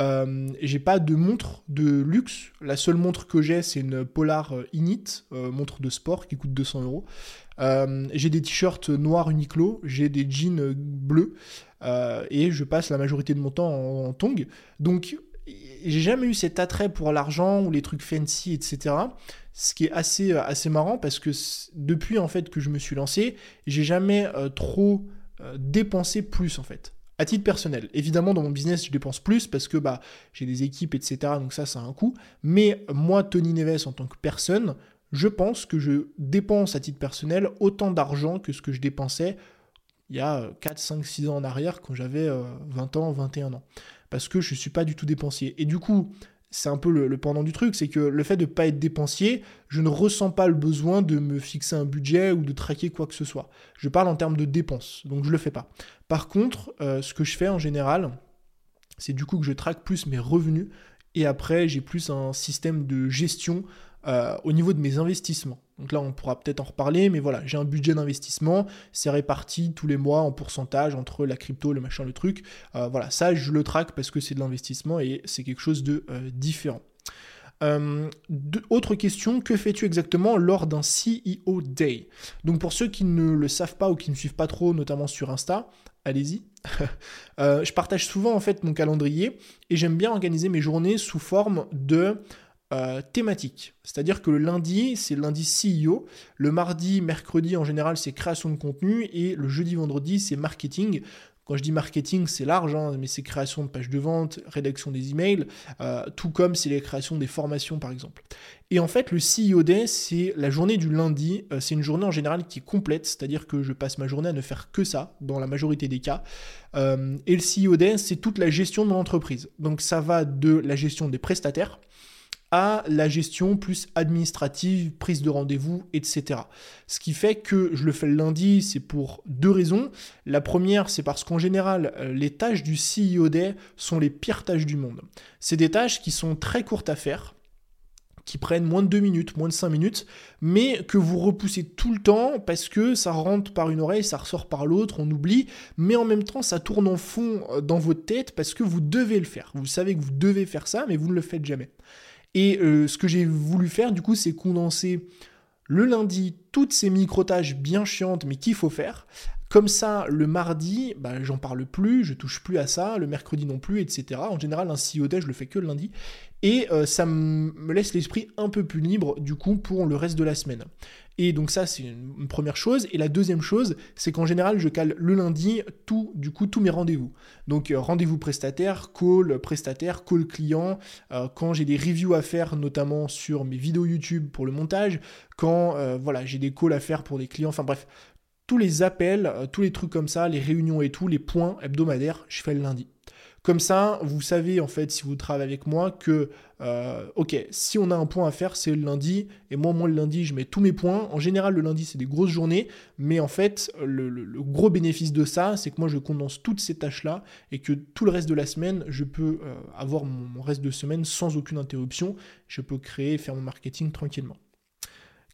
Euh, j'ai pas de montre de luxe. La seule montre que j'ai, c'est une Polar Init, montre de sport qui coûte 200 euros. Euh, j'ai des t-shirts noirs Uniqlo, j'ai des jeans bleus, euh, et je passe la majorité de mon temps en, tong. Donc, j'ai jamais eu cet attrait pour l'argent ou les trucs fancy, etc. Ce qui est assez, euh, assez marrant parce que depuis en fait que je me suis lancé, j'ai jamais trop dépensé plus en fait à titre personnel. Évidemment, dans mon business, je dépense plus parce que bah, j'ai des équipes, etc. Donc ça, ça a un coût. Mais moi, Tony Neves, en tant que personne, je pense que je dépense à titre personnel autant d'argent que ce que je dépensais il y a 4, 5, 6 ans en arrière quand j'avais 20 ans, 21 ans. Parce que je ne suis pas du tout dépensier. Et du coup, c'est un peu le, pendant du truc, c'est que le fait de ne pas être dépensier, je ne ressens pas le besoin de me fixer un budget ou de traquer quoi que ce soit. Je parle en termes de dépenses, donc je ne le fais pas. Par contre, euh, ce que je fais en général, c'est du coup que je traque plus mes revenus et après j'ai plus un système de gestion euh, au niveau de mes investissements. Donc là, on pourra peut-être en reparler, mais voilà, j'ai un budget d'investissement, c'est réparti tous les mois en pourcentage entre la crypto, le machin, le truc. Euh, voilà, ça, je le traque parce que c'est de l'investissement et c'est quelque chose de euh, différent. autre question, que fais-tu exactement lors d'un CEO Day? Donc pour ceux qui ne le savent pas ou qui ne suivent pas trop, notamment sur Insta, allez-y. je partage souvent en fait mon calendrier et j'aime bien organiser mes journées sous forme de euh, thématique. C'est-à-dire que le lundi, c'est lundi CEO, le mardi, mercredi en général, c'est création de contenu, et le jeudi, vendredi, c'est marketing. Quand je dis marketing, c'est large, hein, mais c'est création de pages de vente, rédaction des emails, euh, tout comme c'est les créations des formations par exemple. Et en fait, le CEO Day, c'est la journée du lundi. Euh, c'est une journée en général qui est complète, c'est-à-dire que je passe ma journée à ne faire que ça, dans la majorité des cas. et le CEO Day, c'est toute la gestion de mon entreprise. Donc ça va de la gestion des prestataires, à la gestion plus administrative, prise de rendez-vous, etc. Ce qui fait que je le fais le lundi, c'est pour deux raisons. La première, c'est parce qu'en général, euh, les tâches du CEO Day sont les pires tâches du monde. C'est des tâches qui sont très courtes à faire, qui prennent moins de deux minutes, moins de cinq minutes, mais que vous repoussez tout le temps parce que ça rentre par une oreille, ça ressort par l'autre, on oublie, mais en même temps ça tourne en fond euh, dans votre tête parce que vous devez le faire. Vous savez que vous devez faire ça, mais vous ne le faites jamais. Et euh, ce que j'ai voulu faire, du coup, c'est condenser le lundi toutes ces micro-tâches bien chiantes, mais qu'il faut faire. Comme ça, le mardi, bah, j'en parle plus, je touche plus à ça, le mercredi non plus, etc. En général, un CEO je le fais que le lundi. Et euh, ça me laisse l'esprit un peu plus libre, du coup, pour le reste de la semaine. Et donc ça, c'est une première chose. Et la deuxième chose, c'est qu'en général, je cale le lundi tout, du coup, tous mes rendez-vous. Donc euh, rendez-vous prestataire, call prestataire, call client. Euh, quand j'ai des reviews à faire, notamment sur mes vidéos YouTube pour le montage, quand voilà, j'ai des calls à faire pour des clients. Enfin bref, tous les appels, tous les trucs comme ça, les réunions et tout, les points hebdomadaires, je fais le lundi. Comme ça, vous savez en fait, si vous travaillez avec moi, que euh, ok, si on a un point à faire, c'est le lundi. Et moi, moi, le lundi, je mets tous mes points. En général, le lundi, c'est des grosses journées. Mais en fait, le, gros bénéfice de ça, c'est que moi, je condense toutes ces tâches-là et que tout le reste de la semaine, je peux euh, avoir mon, reste de semaine sans aucune interruption. Je peux créer, faire mon marketing tranquillement.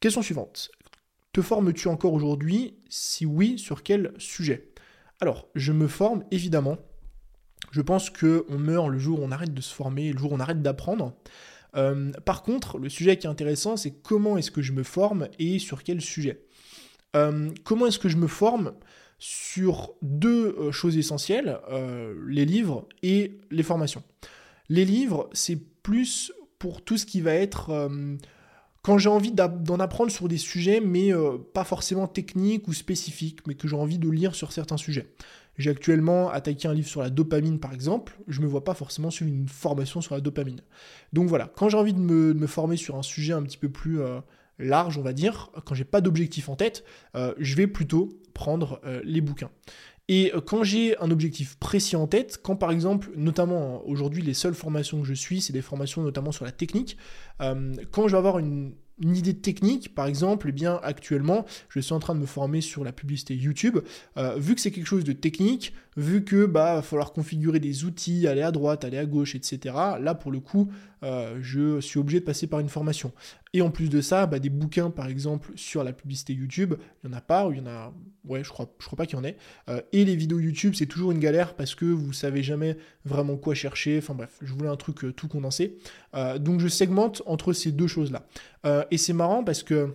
Question suivante. Te formes-tu encore aujourd'hui? Si oui, sur quel sujet? Alors, je me forme évidemment je pense qu'on meurt le jour où on arrête de se former, le jour où on arrête d'apprendre. Euh, par contre, le sujet qui est intéressant, c'est comment est-ce que je me forme et sur quel sujet? Euh, comment est-ce que je me forme sur deux euh, choses essentielles, les livres et les formations? Les livres, c'est plus pour tout ce qui va être quand j'ai envie d'en apprendre sur des sujets, mais pas forcément techniques ou spécifiques, mais que j'ai envie de lire sur certains sujets. J'ai actuellement attaqué un livre sur la dopamine, par exemple. Je ne me vois pas forcément sur une formation sur la dopamine. Donc voilà, quand j'ai envie de me, former sur un sujet un petit peu plus euh, large, on va dire, quand j'ai pas d'objectif en tête, euh, je vais plutôt prendre euh, les bouquins. Et quand j'ai un objectif précis en tête, quand par exemple, notamment aujourd'hui, les seules formations que je suis, c'est des formations notamment sur la technique, quand je vais avoir une, idée technique, par exemple, eh bien actuellement, je suis en train de me former sur la publicité YouTube. Euh, vu que c'est quelque chose de technique, vu que bah va falloir configurer des outils, aller à droite, aller à gauche, etc. Là, pour le coup, euh, je suis obligé de passer par une formation. Et en plus de ça, bah, des bouquins, par exemple, sur la publicité YouTube, il n'y en a pas, ou il y en a, ouais, je crois, je crois pas qu'il y en ait. Euh, et les vidéos YouTube, c'est toujours une galère parce que vous savez jamais vraiment quoi chercher. Enfin bref, je voulais un truc tout condensé. donc je segmente entre ces deux choses-là. Euh, et c'est marrant parce que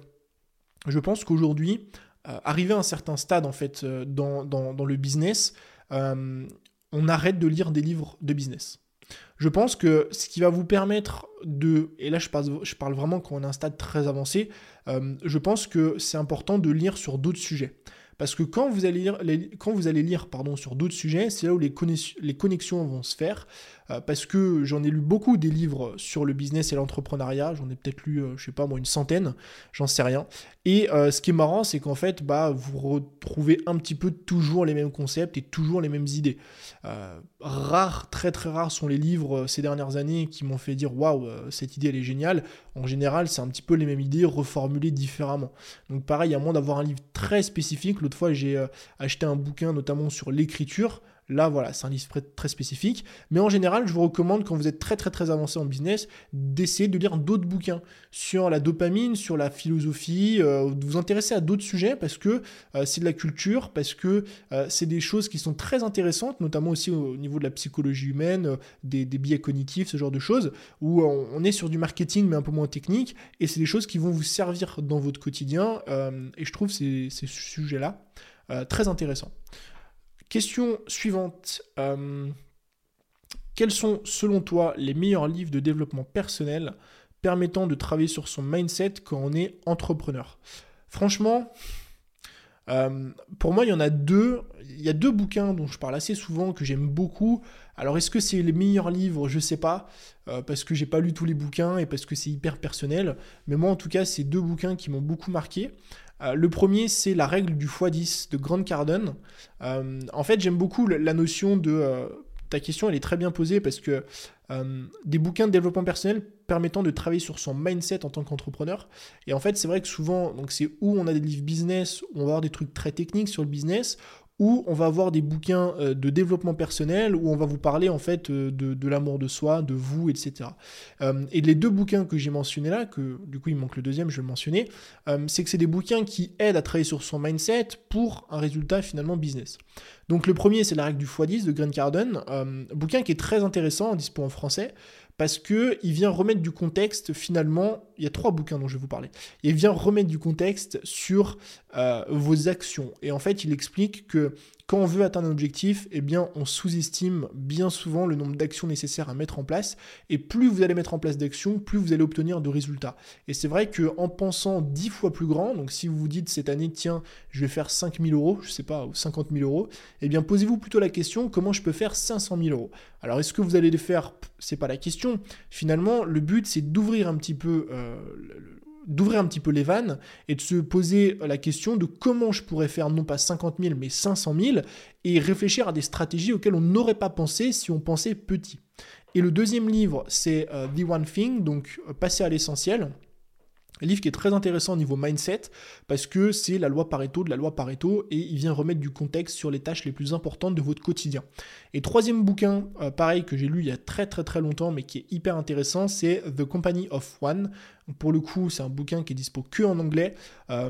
je pense qu'aujourd'hui, euh, arrivé à un certain stade en fait euh, dans, le business, on arrête de lire des livres de business. Je pense que ce qui va vous permettre de, et là je parle, vraiment quand on a un stade très avancé, je pense que c'est important de lire sur d'autres sujets. Parce que quand vous allez lire, quand vous allez lire pardon, sur d'autres sujets, c'est là où les, les connexions vont se faire. Euh, parce que j'en ai lu beaucoup des livres sur le business et l'entrepreneuriat, j'en ai peut-être lu, euh, je sais pas moi, une centaine, j'en sais rien. Et euh, ce qui est marrant, c'est qu'en fait, bah, vous retrouvez un petit peu toujours les mêmes concepts et toujours les mêmes idées. rares, très très rares sont les livres ces dernières années qui m'ont fait dire waouh, cette idée elle est géniale. En général, c'est un petit peu les mêmes idées reformulées différemment. Donc pareil, à moins d'avoir un livre très spécifique, fois j'ai acheté un bouquin notamment sur l'écriture. Là, voilà, c'est un livre très spécifique. Mais en général, je vous recommande, quand vous êtes très très très avancé en business, d'essayer de lire d'autres bouquins sur la dopamine, sur la philosophie, euh, de vous intéresser à d'autres sujets parce que euh, c'est de la culture, parce que euh, c'est des choses qui sont très intéressantes, notamment aussi au niveau de la psychologie humaine, des, biais cognitifs, ce genre de choses, où on, est sur du marketing mais un peu moins technique, et c'est des choses qui vont vous servir dans votre quotidien, et je trouve ces, ces sujets-là très intéressants. Question suivante. Euh, quels sont, selon toi, les meilleurs livres de développement personnel permettant de travailler sur son mindset quand on est entrepreneur? Franchement, euh, pour moi, il y en a deux. Il y a deux bouquins dont je parle assez souvent, que j'aime beaucoup. Alors, est-ce que c'est les meilleurs livres? Je ne sais pas, euh, parce que j'ai pas lu tous les bouquins et parce que c'est hyper personnel. Mais moi, en tout cas, c'est deux bouquins qui m'ont beaucoup marqué. Euh, le premier, c'est la règle du x10 de Grant Cardone. Euh, en fait, j'aime beaucoup la notion de... Euh, ta question, elle est très bien posée parce que des bouquins de développement personnel permettant de travailler sur son mindset en tant qu'entrepreneur. Et en fait, c'est vrai que souvent, donc c'est où on a des livres business, où on va avoir des trucs très techniques sur le business, où on va avoir des bouquins euh, de développement personnel, où on va vous parler en fait euh, de, l'amour de soi, de vous, etc. Euh, et les deux bouquins que j'ai mentionnés là, que du coup il manque le deuxième, je vais le mentionner, c'est que c'est des bouquins qui aident à travailler sur son mindset pour un résultat finalement business. Donc le premier c'est la règle du x10 de Grant Cardone, bouquin qui est très intéressant, dispo en français, parce que il vient remettre du contexte finalement. Il y a trois bouquins dont je vais vous parler. Il vient remettre du contexte sur euh, vos actions. Et en fait, il explique que quand on veut atteindre un objectif, eh bien, on sous-estime bien souvent le nombre d'actions nécessaires à mettre en place. Et plus vous allez mettre en place d'actions, plus vous allez obtenir de résultats. Et c'est vrai qu'en pensant 10 fois plus grand, donc si vous vous dites cette année, tiens, je vais faire 5 000 euros, je sais pas, ou 50 000 euros, eh bien, posez-vous plutôt la question, comment je peux faire 500 000 euros? Alors, est-ce que vous allez les faire? C'est pas la question. Finalement, le but, c'est d'ouvrir un petit peu euh, d'ouvrir un petit peu les vannes et de se poser la question de comment je pourrais faire non pas 50 000 mais 500 000 et réfléchir à des stratégies auxquelles on n'aurait pas pensé si on pensait petit. Et le deuxième livre, c'est euh, The One Thing, donc euh, passer à l'essentiel. Livre qui est très intéressant au niveau mindset parce que c'est la loi Pareto de la loi Pareto et il vient remettre du contexte sur les tâches les plus importantes de votre quotidien. Et troisième bouquin, euh, pareil que j'ai lu il y a très très très longtemps mais qui est hyper intéressant, c'est The Company of One. Pour le coup, c'est un bouquin qui est dispo que en anglais, euh,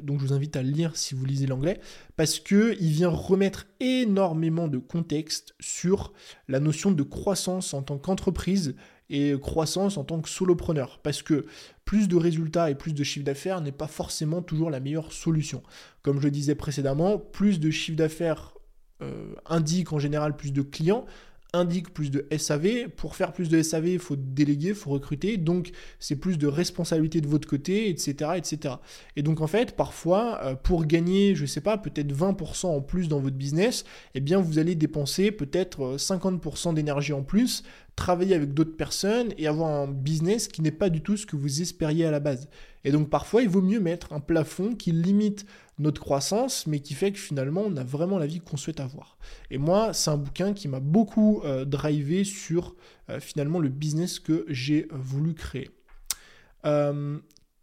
donc je vous invite à le lire si vous lisez l'anglais, parce que il vient remettre énormément de contexte sur la notion de croissance en tant qu'entreprise et croissance en tant que solopreneur. Parce que plus de résultats et plus de chiffre d'affaires n'est pas forcément toujours la meilleure solution. Comme je le disais précédemment, plus de chiffre d'affaires euh, indique en général plus de clients, indique plus de SAV. Pour faire plus de SAV, il faut déléguer, il faut recruter. Donc, c'est plus de responsabilité de votre côté, etc. etc. Et donc, en fait, parfois, euh, pour gagner, je sais pas, peut-être 20% en plus dans votre business, eh bien, vous allez dépenser peut-être 50% euh, d'énergie en plus, travailler avec d'autres personnes et avoir un business qui n'est pas du tout ce que vous espériez à la base. Et donc, parfois, il vaut mieux mettre un plafond qui limite notre croissance, mais qui fait que finalement, on a vraiment la vie qu'on souhaite avoir. Et moi, c'est un bouquin qui m'a beaucoup euh, drivé sur euh, finalement le business que j'ai euh, voulu créer.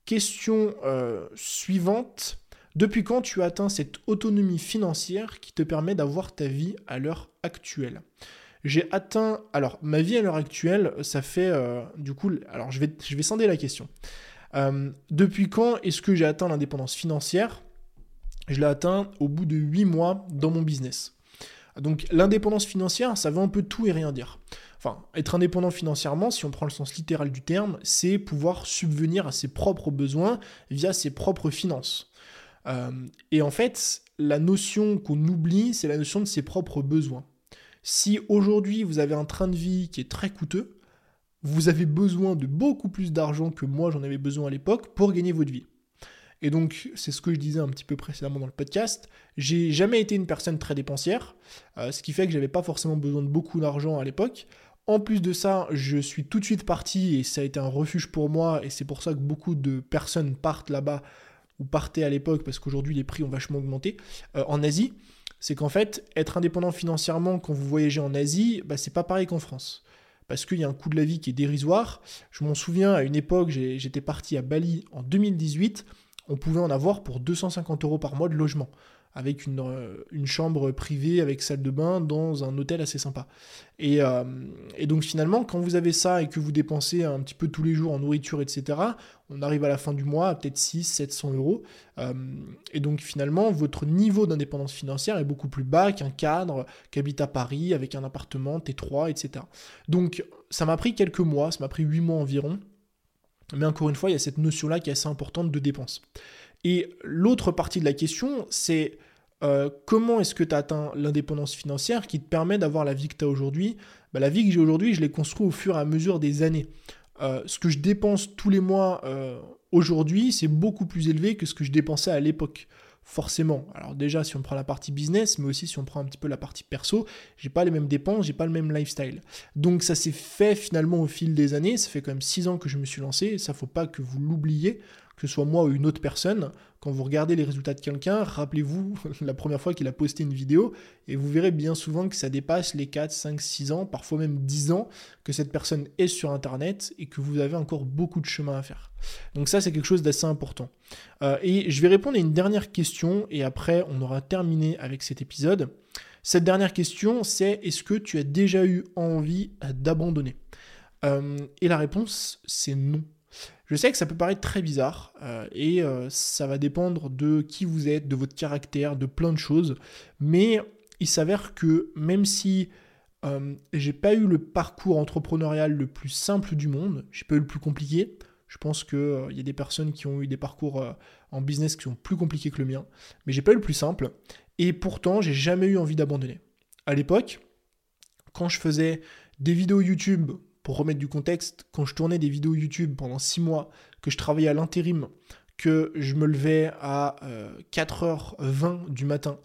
question suivante. Depuis quand tu as atteint cette autonomie financière qui te permet d'avoir ta vie à l'heure actuelle? J'ai atteint. Alors, ma vie à l'heure actuelle, ça fait. du coup. Alors, je vais, je vais scinder la question. depuis quand est-ce que j'ai atteint l'indépendance financière? Je l'ai atteint au bout de 8 mois dans mon business. Donc l'indépendance financière, ça veut un peu tout et rien dire. Enfin, être indépendant financièrement, si on prend le sens littéral du terme, c'est pouvoir subvenir à ses propres besoins via ses propres finances. Euh, et en fait, la notion qu'on oublie, c'est la notion de ses propres besoins. Si aujourd'hui vous avez un train de vie qui est très coûteux, vous avez besoin de beaucoup plus d'argent que moi j'en avais besoin à l'époque pour gagner votre vie. Et donc, c'est ce que je disais un petit peu précédemment dans le podcast. J'ai jamais été une personne très dépensière, euh, ce qui fait que j'avais pas forcément besoin de beaucoup d'argent à l'époque. En plus de ça, je suis tout de suite parti et ça a été un refuge pour moi et c'est pour ça que beaucoup de personnes partent là-bas ou partaient à l'époque parce qu'aujourd'hui les prix ont vachement augmenté euh, en Asie. C'est qu'en fait, être indépendant financièrement quand vous voyagez en Asie, bah, c'est pas pareil qu'en France. Parce qu'il y a un coût de la vie qui est dérisoire. Je m'en souviens, à une époque, j'étais parti à Bali en 2018, on pouvait en avoir pour 250 euros par mois de logement avec euh, une, chambre privée avec salle de bain dans un hôtel assez sympa. Euh, et, donc finalement, quand vous avez ça et que vous dépensez un petit peu tous les jours en nourriture, etc., on arrive à la fin du mois à peut-être 6, 700 euros. Euh, et donc finalement, votre niveau d'indépendance financière est beaucoup plus bas qu'un cadre qui habite à Paris avec un appartement T3, etc. Donc ça m'a pris quelques mois, ça m'a pris 8 mois environ. Mais encore une fois, il y a cette notion-là qui est assez importante de dépenses. Et l'autre partie de la question, c'est euh, comment est-ce que tu as atteint l'indépendance financière qui te permet d'avoir la vie que tu as aujourd'hui? Bah, La vie que j'ai aujourd'hui, je l'ai construite au fur et à mesure des années. Euh, ce que je dépense tous les mois euh, aujourd'hui, c'est beaucoup plus élevé que ce que je dépensais à l'époque. Forcément. Alors déjà, si on prend la partie business, mais aussi si on prend un petit peu la partie perso, j'ai pas les mêmes dépenses, j'ai pas le même lifestyle. Donc ça s'est fait finalement au fil des années. Ça fait quand même 6 ans que je me suis lancé. Ça faut pas que vous l'oubliez que ce soit moi ou une autre personne, quand vous regardez les résultats de quelqu'un, rappelez-vous la première fois qu'il a posté une vidéo, et vous verrez bien souvent que ça dépasse les 4, 5, 6 ans, parfois même 10 ans, que cette personne est sur Internet et que vous avez encore beaucoup de chemin à faire. Donc ça, c'est quelque chose d'assez important. Euh, et je vais répondre à une dernière question, et après, on aura terminé avec cet épisode. Cette dernière question, c'est est-ce que tu as déjà eu envie d'abandonner? Euh, Et la réponse, c'est non. Je sais que ça peut paraître très bizarre euh, et euh, ça va dépendre de qui vous êtes, de votre caractère, de plein de choses. Mais il s'avère que même si euh, j'ai pas eu le parcours entrepreneurial le plus simple du monde, j'ai pas eu le plus compliqué. Je pense qu'il y a des personnes qui ont eu des parcours en business qui sont plus compliqués que le mien, mais j'ai pas eu le plus simple. Et pourtant, j'ai jamais eu envie d'abandonner. À l'époque, quand je faisais des vidéos YouTube pour remettre du contexte, quand je tournais des vidéos YouTube pendant 6 mois, que je travaillais à l'intérim, que je me levais à 4h20 euh, du matin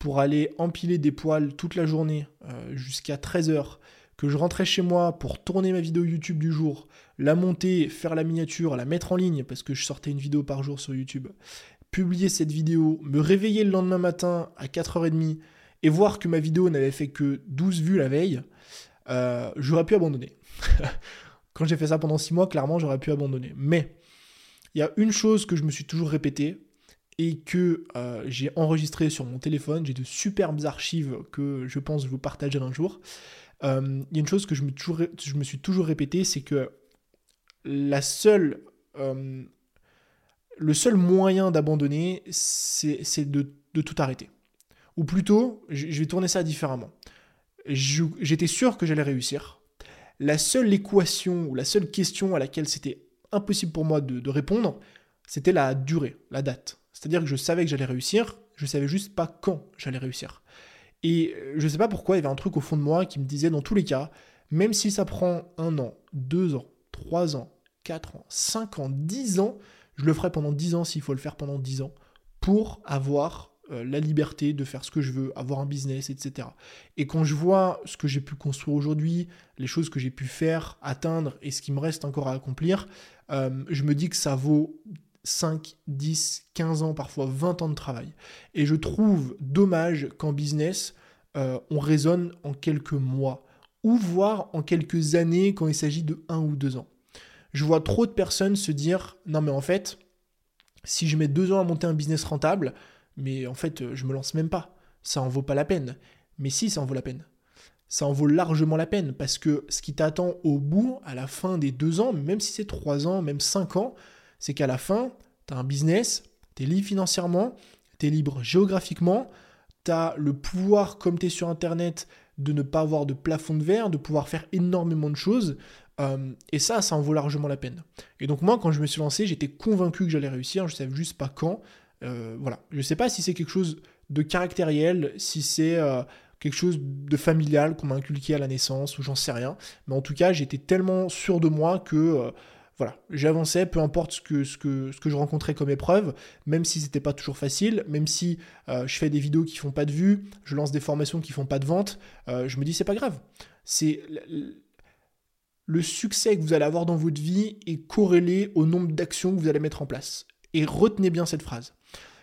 pour aller empiler des poils toute la journée euh, jusqu'à 13h, que je rentrais chez moi pour tourner ma vidéo YouTube du jour, la monter, faire la miniature, la mettre en ligne parce que je sortais une vidéo par jour sur YouTube, publier cette vidéo, me réveiller le lendemain matin à 4h30 et voir que ma vidéo n'avait fait que 12 vues la veille, euh, j'aurais pu abandonner. Quand j'ai fait ça pendant 6 mois, clairement, j'aurais pu abandonner. Mais il y a une chose que je me suis toujours répété et que euh, j'ai enregistré sur mon téléphone. J'ai de superbes archives que je pense vous partagerai un jour. Euh, il y a une chose que je me, je suis toujours répété, c'est que la seule, le seul moyen d'abandonner, c'est de tout arrêter. Ou plutôt, je vais tourner ça différemment j'étais sûr que j'allais réussir. La seule équation ou la seule question à laquelle c'était impossible pour moi de, répondre, c'était la durée, la date. C'est-à-dire que je savais que j'allais réussir, je savais juste pas quand j'allais réussir. Et je sais pas pourquoi, il y avait un truc au fond de moi qui me disait dans tous les cas, même si ça prend un an, deux ans, trois ans, quatre ans, cinq ans, dix ans, je le ferai pendant dix ans s'il faut le faire pendant dix ans, pour avoir euh, la liberté de faire ce que je veux, avoir un business, etc. Et quand je vois ce que j'ai pu construire aujourd'hui, les choses que j'ai pu faire, atteindre et ce qui me reste encore à accomplir, euh, je me dis que ça vaut 5, 10, 15 ans, parfois 20 ans de travail. Et je trouve dommage qu'en business, euh, on raisonne en quelques mois, ou voire en quelques années quand il s'agit de 1 ou 2 ans. Je vois trop de personnes se dire, non mais en fait, si je mets 2 ans à monter un business rentable, mais en fait, euh, je me lance même pas. Ça en vaut pas la peine. Mais si, ça en vaut la peine. Ça en vaut largement la peine parce que ce qui t'attend au bout, à la fin des deux ans, même si c'est trois ans, même cinq ans, c'est qu'à la fin, tu as un business, tu libre financièrement, tu libre géographiquement, tu as le pouvoir, comme tu es sur Internet, de ne pas avoir de plafond de verre, de pouvoir faire énormément de choses. Euh, et ça, ça en vaut largement la peine. Et donc moi, quand je me suis lancé, j'étais convaincu que j'allais réussir, je savais juste pas quand. Euh, voilà. Je ne sais pas si c'est quelque chose de caractériel, si c'est euh, quelque chose de familial qu'on m'a inculqué à la naissance, ou j'en sais rien. Mais en tout cas, j'étais tellement sûr de moi que voilà, j'avançais, peu importe ce que, je rencontrais comme épreuve, même si c'était pas toujours facile, même si euh, je fais des vidéos qui font pas de vues, je lance des formations qui font pas de vente, euh, je me dis c'est pas grave. C'est le succès que vous allez avoir dans votre vie est corrélé au nombre d'actions que vous allez mettre en place. Et retenez bien cette phrase.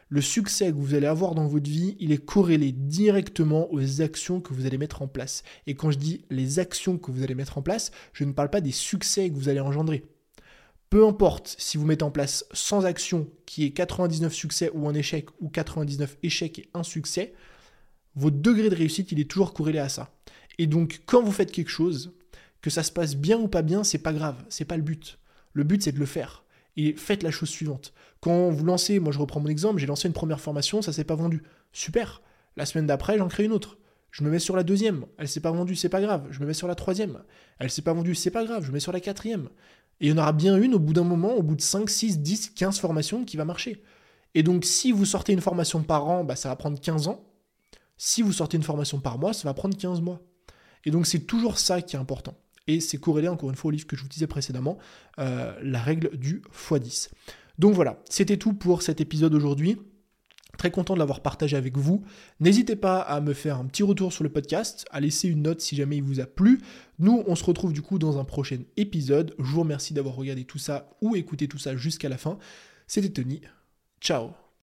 Le succès que vous allez avoir dans votre vie, il est corrélé directement aux actions que vous allez mettre en place. Et quand je dis les actions que vous allez mettre en place, je ne parle pas des succès que vous allez engendrer. Peu importe si vous mettez en place 100 actions qui est 99 succès ou un échec ou 99 échecs et un succès, votre degré de réussite, il est toujours corrélé à ça. Et donc quand vous faites quelque chose, que ça se passe bien ou pas bien, c'est pas grave, c'est pas le but. Le but c'est de le faire. Et faites la chose suivante. Quand vous lancez, moi je reprends mon exemple, j'ai lancé une première formation, ça s'est pas vendu. Super. La semaine d'après, j'en crée une autre. Je me mets sur la deuxième, elle s'est pas vendue, c'est pas grave. Je me mets sur la troisième, elle s'est pas vendue, c'est pas grave. Je me mets sur la quatrième. Et il y en aura bien une au bout d'un moment, au bout de 5, 6, 10, 15 formations qui va marcher. Et donc si vous sortez une formation par an, bah, ça va prendre 15 ans. Si vous sortez une formation par mois, ça va prendre 15 mois. Et donc c'est toujours ça qui est important. Et c'est corrélé encore une fois au livre que je vous disais précédemment, euh, la règle du x10. Donc voilà, c'était tout pour cet épisode aujourd'hui. Très content de l'avoir partagé avec vous. N'hésitez pas à me faire un petit retour sur le podcast, à laisser une note si jamais il vous a plu. Nous, on se retrouve du coup dans un prochain épisode. Je vous remercie d'avoir regardé tout ça ou écouté tout ça jusqu'à la fin. C'était Tony. Ciao